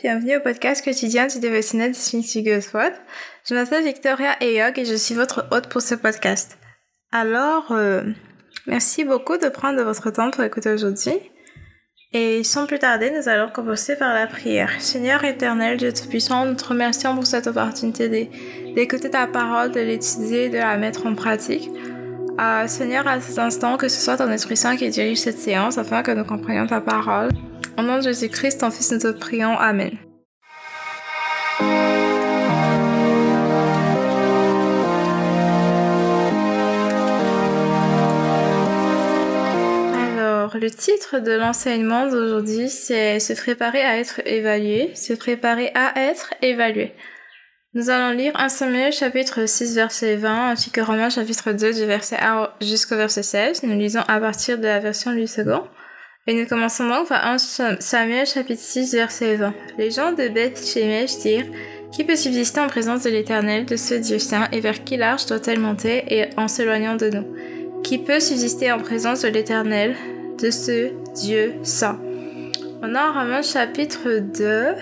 bienvenue au podcast quotidien du dévotionnel de Girls Je m'appelle Victoria Eyog et je suis votre hôte pour ce podcast. Alors, euh, merci beaucoup de prendre votre temps pour écouter aujourd'hui. Et sans plus tarder, nous allons commencer par la prière. Seigneur éternel, Dieu Tout-Puissant, nous te remercions pour cette opportunité d'écouter ta parole, de l'étudier, de la mettre en pratique. Euh, Seigneur, à cet instant, que ce soit ton Esprit Saint qui dirige cette séance afin que nous comprenions ta parole. Au nom de Jésus-Christ, ton Fils, nous te prions. Amen. Alors, le titre de l'enseignement d'aujourd'hui, c'est se préparer à être évalué, se préparer à être évalué. Nous allons lire 1 Samuel chapitre 6 verset 20 ainsi que Romains chapitre 2 du verset 1 jusqu'au verset 16. Nous lisons à partir de la version du second. Et nous commençons donc par 1 Samuel chapitre 6 verset 20. Les gens de Beth Shemesh dirent Qui peut subsister en présence de l'Éternel, de ce Dieu saint, et vers qui l'arche doit-elle monter et en s'éloignant de nous? Qui peut subsister en présence de l'Éternel, de ce Dieu saint On a Romains chapitre 2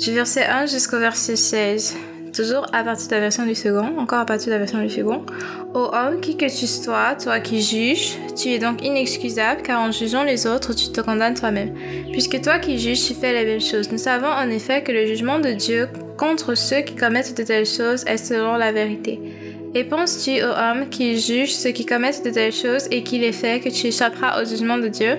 du verset 1 jusqu'au verset 16. Toujours à partir de la version du second, encore à partir de la version du second. Ô homme, qui que tu sois, toi qui juges, tu es donc inexcusable, car en jugeant les autres, tu te condamnes toi-même. Puisque toi qui juges, tu fais les mêmes choses. Nous savons en effet que le jugement de Dieu contre ceux qui commettent de telles choses est selon la vérité. Et penses-tu, ô homme, qui juge ceux qui commettent de telles choses et qui les fait, que tu échapperas au jugement de Dieu?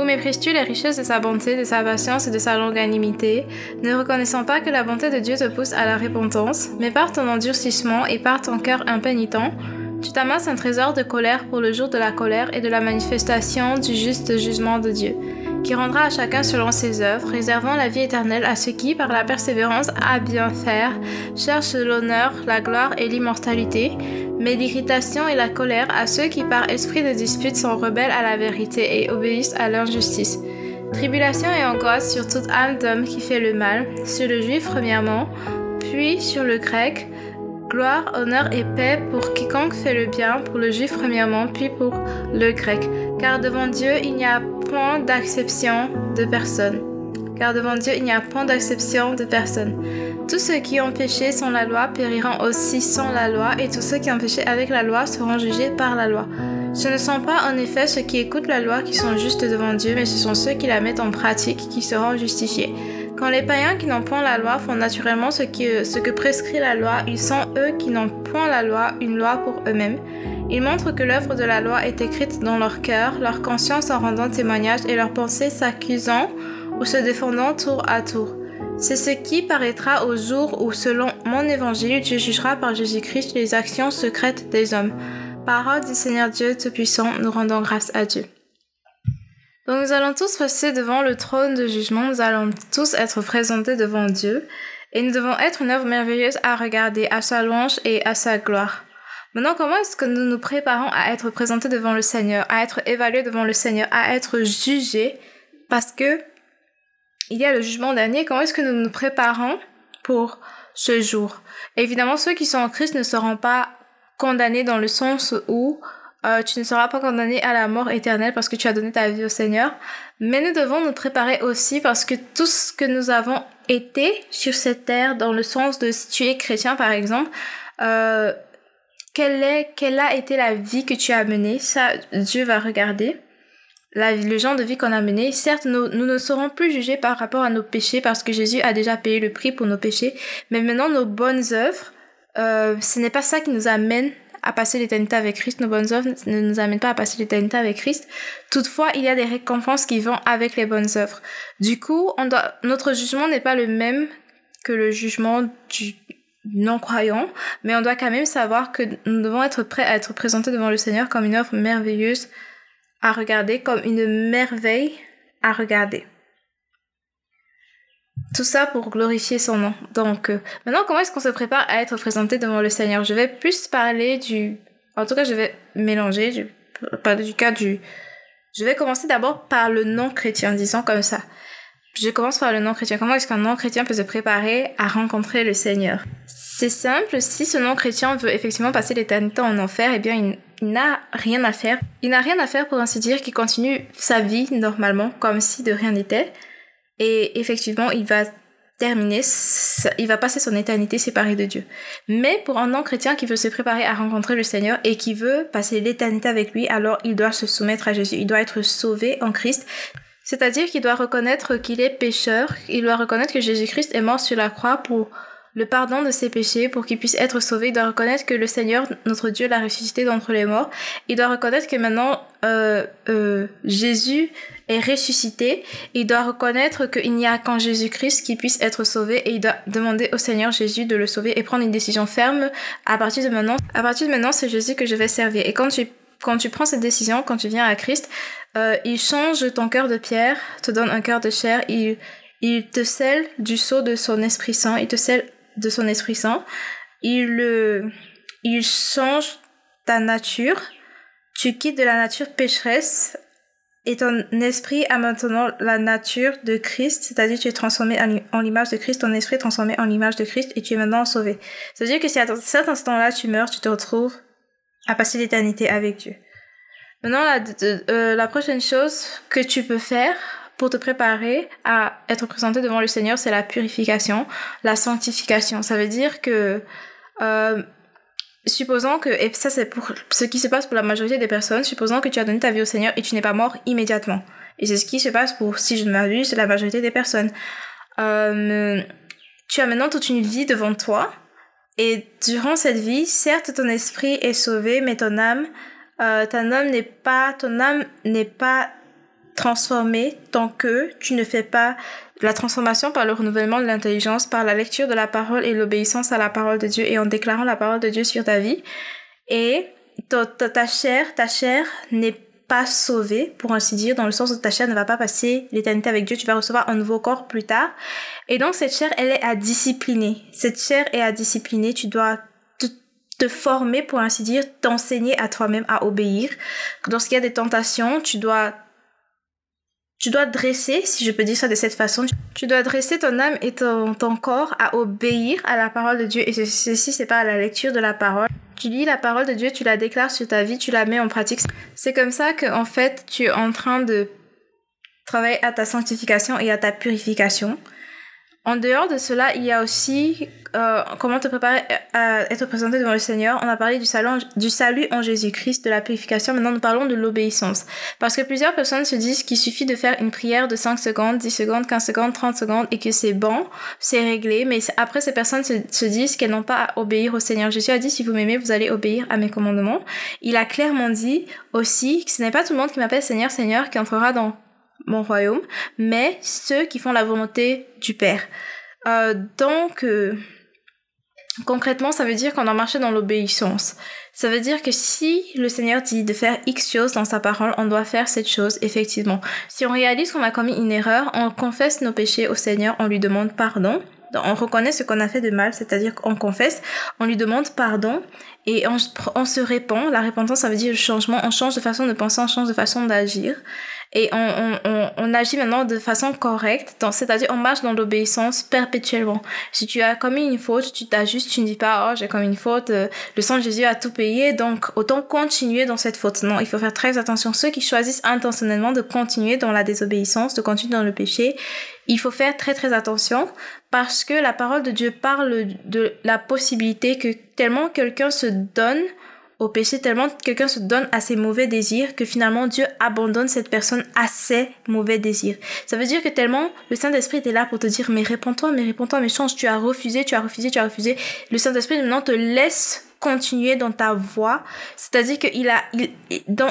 Ou méprises-tu les richesses de sa bonté, de sa patience et de sa longanimité, ne reconnaissant pas que la bonté de Dieu te pousse à la repentance, mais par ton endurcissement et par ton cœur impénitent, tu t'amasses un trésor de colère pour le jour de la colère et de la manifestation du juste jugement de Dieu, qui rendra à chacun selon ses œuvres, réservant la vie éternelle à ceux qui, par la persévérance à bien faire, cherchent l'honneur, la gloire et l'immortalité, mais l'irritation et la colère à ceux qui par esprit de dispute sont rebelles à la vérité et obéissent à l'injustice. Tribulation et angoisse sur toute âme d'homme qui fait le mal, sur le juif premièrement, puis sur le grec, gloire, honneur et paix pour quiconque fait le bien, pour le juif premièrement, puis pour le grec. Car devant Dieu, il n'y a point d'acception de personne. Car devant Dieu, il n'y a point d'acception de personne. Tous ceux qui ont péché sans la loi périront aussi sans la loi, et tous ceux qui ont péché avec la loi seront jugés par la loi. Ce ne sont pas en effet ceux qui écoutent la loi qui sont justes devant Dieu, mais ce sont ceux qui la mettent en pratique qui seront justifiés. Quand les païens qui n'ont point la loi font naturellement ce, que prescrit la loi, ils sont eux qui n'ont point la loi une loi pour eux-mêmes. Ils montrent que l'œuvre de la loi est écrite dans leur cœur, leur conscience en rendant témoignage et leur pensée s'accusant ou se défendant tour à tour. C'est ce qui paraîtra au jour où, selon mon évangile, Dieu jugera par Jésus-Christ les actions secrètes des hommes. Parole du Seigneur Dieu Tout-Puissant, nous rendons grâce à Dieu. Donc nous allons tous passer devant le trône de jugement, nous allons tous être présentés devant Dieu, et nous devons être une œuvre merveilleuse à regarder, à sa louange et à sa gloire. Maintenant, comment est-ce que nous nous préparons à être présentés devant le Seigneur, à être évalués devant le Seigneur, à être jugés, parce que il y a le jugement dernier. Comment est-ce que nous nous préparons pour ce jour? Évidemment, ceux qui sont en Christ ne seront pas condamnés dans le sens où euh, tu ne seras pas condamné à la mort éternelle parce que tu as donné ta vie au Seigneur. Mais nous devons nous préparer aussi parce que tout ce que nous avons été sur cette terre, dans le sens de si tu es chrétien par exemple, euh, quelle, est, quelle a été la vie que tu as menée? Ça, Dieu va regarder la, le genre de vie qu'on a mené. Certes, nous, nous, ne serons plus jugés par rapport à nos péchés parce que Jésus a déjà payé le prix pour nos péchés. Mais maintenant, nos bonnes œuvres, euh, ce n'est pas ça qui nous amène à passer l'éternité avec Christ. Nos bonnes œuvres ne nous amènent pas à passer l'éternité avec Christ. Toutefois, il y a des récompenses qui vont avec les bonnes œuvres. Du coup, on doit, notre jugement n'est pas le même que le jugement du non-croyant, mais on doit quand même savoir que nous devons être prêts à être présentés devant le Seigneur comme une œuvre merveilleuse à regarder, comme une merveille à regarder. Tout ça pour glorifier son nom. Donc, euh, maintenant, comment est-ce qu'on se prépare à être présenté devant le Seigneur? Je vais plus parler du... En tout cas, je vais mélanger, du... parler du cas du... Je vais commencer d'abord par le non-chrétien, disons comme ça. Je commence par le non-chrétien. Comment est-ce qu'un non-chrétien peut se préparer à rencontrer le Seigneur? C'est simple, si ce non-chrétien veut effectivement passer l'éternité en enfer, eh bien, il il n'a rien à faire. Il n'a rien à faire pour ainsi dire qu'il continue sa vie normalement, comme si de rien n'était. Et effectivement, il va terminer, il va passer son éternité séparé de Dieu. Mais pour un non-chrétien qui veut se préparer à rencontrer le Seigneur et qui veut passer l'éternité avec lui, alors il doit se soumettre à Jésus. Il doit être sauvé en Christ. C'est-à-dire qu'il doit reconnaître qu'il est pécheur. Il doit reconnaître que Jésus-Christ est mort sur la croix pour le pardon de ses péchés pour qu'il puisse être sauvé. Il doit reconnaître que le Seigneur, notre Dieu, l'a ressuscité d'entre les morts. Il doit reconnaître que maintenant euh, euh, Jésus est ressuscité. Il doit reconnaître qu'il n'y a qu'en Jésus-Christ qui puisse être sauvé et il doit demander au Seigneur Jésus de le sauver et prendre une décision ferme. À partir de maintenant, à partir de maintenant, c'est Jésus que je vais servir. Et quand tu quand tu prends cette décision, quand tu viens à Christ, euh, il change ton cœur de pierre, te donne un cœur de chair, il, il te scelle du sceau de son Esprit Saint, il te scelle de son Esprit Saint. Il, il change ta nature. Tu quittes de la nature pécheresse et ton esprit a maintenant la nature de Christ, c'est-à-dire tu es transformé en l'image de Christ, ton esprit est transformé en l'image de Christ et tu es maintenant sauvé. C'est-à-dire que si à cet instant-là tu meurs, tu te retrouves à passer l'éternité avec Dieu. Maintenant, la, euh, la prochaine chose que tu peux faire pour te préparer à être présenté devant le Seigneur, c'est la purification, la sanctification. Ça veut dire que, euh, supposons que, et ça c'est pour ce qui se passe pour la majorité des personnes, supposons que tu as donné ta vie au Seigneur et tu n'es pas mort immédiatement. Et c'est ce qui se passe pour, si je ne m'abuse, la majorité des personnes. Euh, tu as maintenant toute une vie devant toi. Et durant cette vie, certes, ton esprit est sauvé, mais ton âme, euh, âme n'est pas, ton âme n'est pas transformer tant que tu ne fais pas la transformation par le renouvellement de l'intelligence, par la lecture de la parole et l'obéissance à la parole de Dieu et en déclarant la parole de Dieu sur ta vie. Et ta, ta chair, ta chair n'est pas sauvée, pour ainsi dire, dans le sens où ta chair ne va pas passer l'éternité avec Dieu, tu vas recevoir un nouveau corps plus tard. Et donc cette chair, elle est à discipliner. Cette chair est à discipliner, tu dois te former, pour ainsi dire, t'enseigner à toi-même à obéir. Lorsqu'il y a des tentations, tu dois tu dois dresser, si je peux dire ça de cette façon, tu dois dresser ton âme et ton, ton corps à obéir à la parole de Dieu. Et ceci, c'est pas la lecture de la parole. Tu lis la parole de Dieu, tu la déclares sur ta vie, tu la mets en pratique. C'est comme ça que, en fait, tu es en train de travailler à ta sanctification et à ta purification. En dehors de cela, il y a aussi euh, comment te préparer à être présenté devant le Seigneur? On a parlé du, salut, du salut en Jésus-Christ, de la purification. Maintenant, nous parlons de l'obéissance. Parce que plusieurs personnes se disent qu'il suffit de faire une prière de 5 secondes, 10 secondes, 15 secondes, 30 secondes et que c'est bon, c'est réglé. Mais après, ces personnes se, se disent qu'elles n'ont pas à obéir au Seigneur. Jésus a dit, si vous m'aimez, vous allez obéir à mes commandements. Il a clairement dit aussi que ce n'est pas tout le monde qui m'appelle Seigneur, Seigneur qui entrera dans mon royaume, mais ceux qui font la volonté du Père. Euh, donc, euh, concrètement, ça veut dire qu'on a marché dans l'obéissance. Ça veut dire que si le Seigneur dit de faire X chose dans sa parole, on doit faire cette chose, effectivement. Si on réalise qu'on a commis une erreur, on confesse nos péchés au Seigneur, on lui demande pardon. On reconnaît ce qu'on a fait de mal, c'est-à-dire qu'on confesse, on lui demande pardon et on, se répand. La repentance, ça veut dire le changement. On change de façon de penser, on change de façon d'agir et on, on, on, agit maintenant de façon correcte, c'est-à-dire on marche dans l'obéissance perpétuellement. Si tu as commis une faute, tu t'ajustes, tu ne dis pas oh j'ai commis une faute, euh, le sang de Jésus a tout payé, donc autant continuer dans cette faute. Non, il faut faire très attention. Ceux qui choisissent intentionnellement de continuer dans la désobéissance, de continuer dans le péché, il faut faire très très attention parce que la parole de Dieu parle de la possibilité que tellement quelqu'un se donne au péché tellement quelqu'un se donne à ses mauvais désirs que finalement Dieu abandonne cette personne à ses mauvais désirs. Ça veut dire que tellement le Saint-Esprit était là pour te dire mais réponds-toi, mais réponds-toi, mais change, tu as refusé, tu as refusé, tu as refusé. Le Saint-Esprit maintenant te laisse continuer dans ta voie, c'est-à-dire qu'il a, il,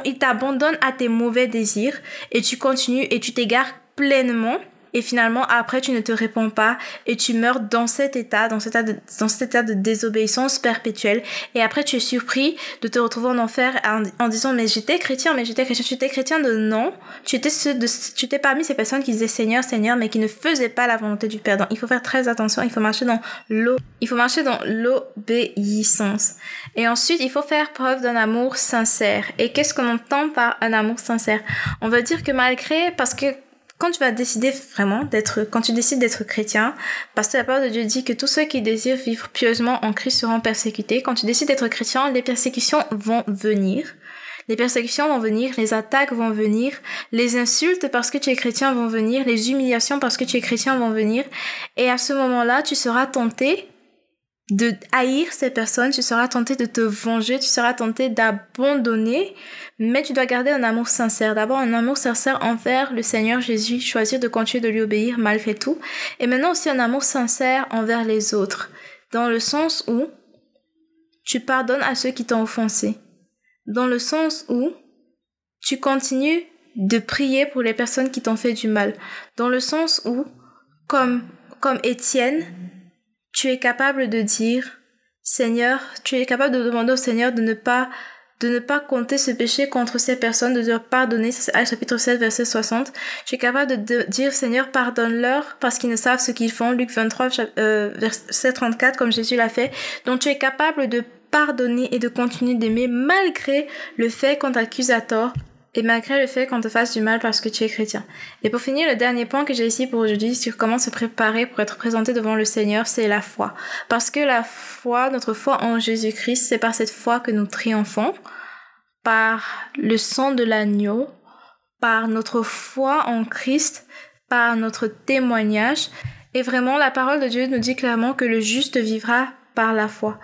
il t'abandonne à tes mauvais désirs et tu continues et tu t'égares pleinement et finalement après tu ne te réponds pas et tu meurs dans cet état, dans cet état de, dans cet état de désobéissance perpétuelle et après tu es surpris de te retrouver en enfer en, disant mais j'étais chrétien, mais j'étais chrétien, tu étais chrétien de non, tu étais tu étais parmi ces personnes qui disaient Seigneur, Seigneur mais qui ne faisaient pas la volonté du Père. Donc il faut faire très attention, il faut marcher dans l'eau, il faut marcher dans l'obéissance. Et ensuite, il faut faire preuve d'un amour sincère. Et qu'est-ce qu'on entend par un amour sincère? On veut dire que malgré parce que quand tu vas décider vraiment d'être, quand tu décides d'être chrétien, parce que la parole de Dieu dit que tous ceux qui désirent vivre pieusement en Christ seront persécutés. Quand tu décides d'être chrétien, les persécutions vont venir. Les persécutions vont venir, les attaques vont venir, les insultes parce que tu es chrétien vont venir, les humiliations parce que tu es chrétien vont venir. Et à ce moment-là, tu seras tenté de haïr ces personnes, tu seras tenté de te venger, tu seras tenté d'abandonner, mais tu dois garder un amour sincère. D'abord un amour sincère envers le Seigneur Jésus, choisir de continuer de lui obéir malgré tout, et maintenant aussi un amour sincère envers les autres, dans le sens où tu pardonnes à ceux qui t'ont offensé, dans le sens où tu continues de prier pour les personnes qui t'ont fait du mal, dans le sens où, comme, comme Étienne, tu es capable de dire, Seigneur, tu es capable de demander au Seigneur de ne pas de ne pas compter ce péché contre ces personnes, de leur pardonner, c'est chapitre 7, verset 60. Tu es capable de dire, Seigneur, pardonne-leur parce qu'ils ne savent ce qu'ils font, Luc 23, euh, verset 34, comme Jésus l'a fait. Donc tu es capable de pardonner et de continuer d'aimer malgré le fait qu'on t'accuse à tort et malgré le fait qu'on te fasse du mal parce que tu es chrétien. Et pour finir, le dernier point que j'ai ici pour aujourd'hui sur comment se préparer pour être présenté devant le Seigneur, c'est la foi. Parce que la foi, notre foi en Jésus-Christ, c'est par cette foi que nous triomphons, par le sang de l'agneau, par notre foi en Christ, par notre témoignage. Et vraiment, la parole de Dieu nous dit clairement que le juste vivra par la foi.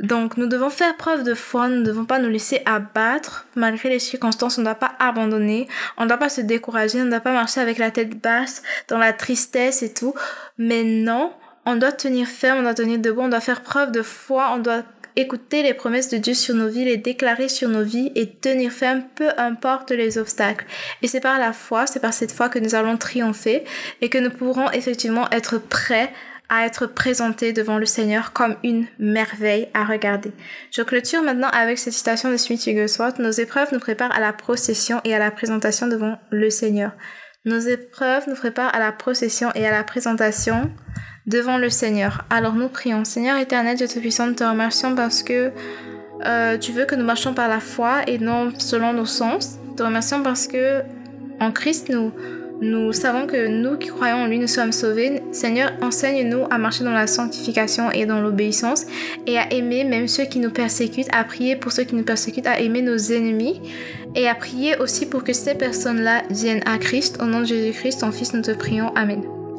Donc nous devons faire preuve de foi, nous ne devons pas nous laisser abattre malgré les circonstances, on ne doit pas abandonner, on ne doit pas se décourager, on ne doit pas marcher avec la tête basse dans la tristesse et tout. Mais non, on doit tenir ferme, on doit tenir debout, on doit faire preuve de foi, on doit écouter les promesses de Dieu sur nos vies, les déclarer sur nos vies et tenir ferme peu importe les obstacles. Et c'est par la foi, c'est par cette foi que nous allons triompher et que nous pourrons effectivement être prêts à être présenté devant le Seigneur comme une merveille à regarder. Je clôture maintenant avec cette citation de Smith Wigglesworth. Nos épreuves nous préparent à la procession et à la présentation devant le Seigneur. Nos épreuves nous préparent à la procession et à la présentation devant le Seigneur. Alors nous prions. Seigneur éternel, Dieu Tout-Puissant, te remercions parce que euh, tu veux que nous marchions par la foi et non selon nos sens. Te remercions parce que en Christ, nous, nous savons que nous qui croyons en lui, nous sommes sauvés. Seigneur, enseigne-nous à marcher dans la sanctification et dans l'obéissance et à aimer même ceux qui nous persécutent, à prier pour ceux qui nous persécutent, à aimer nos ennemis et à prier aussi pour que ces personnes-là viennent à Christ. Au nom de Jésus-Christ, ton Fils, nous te prions. Amen.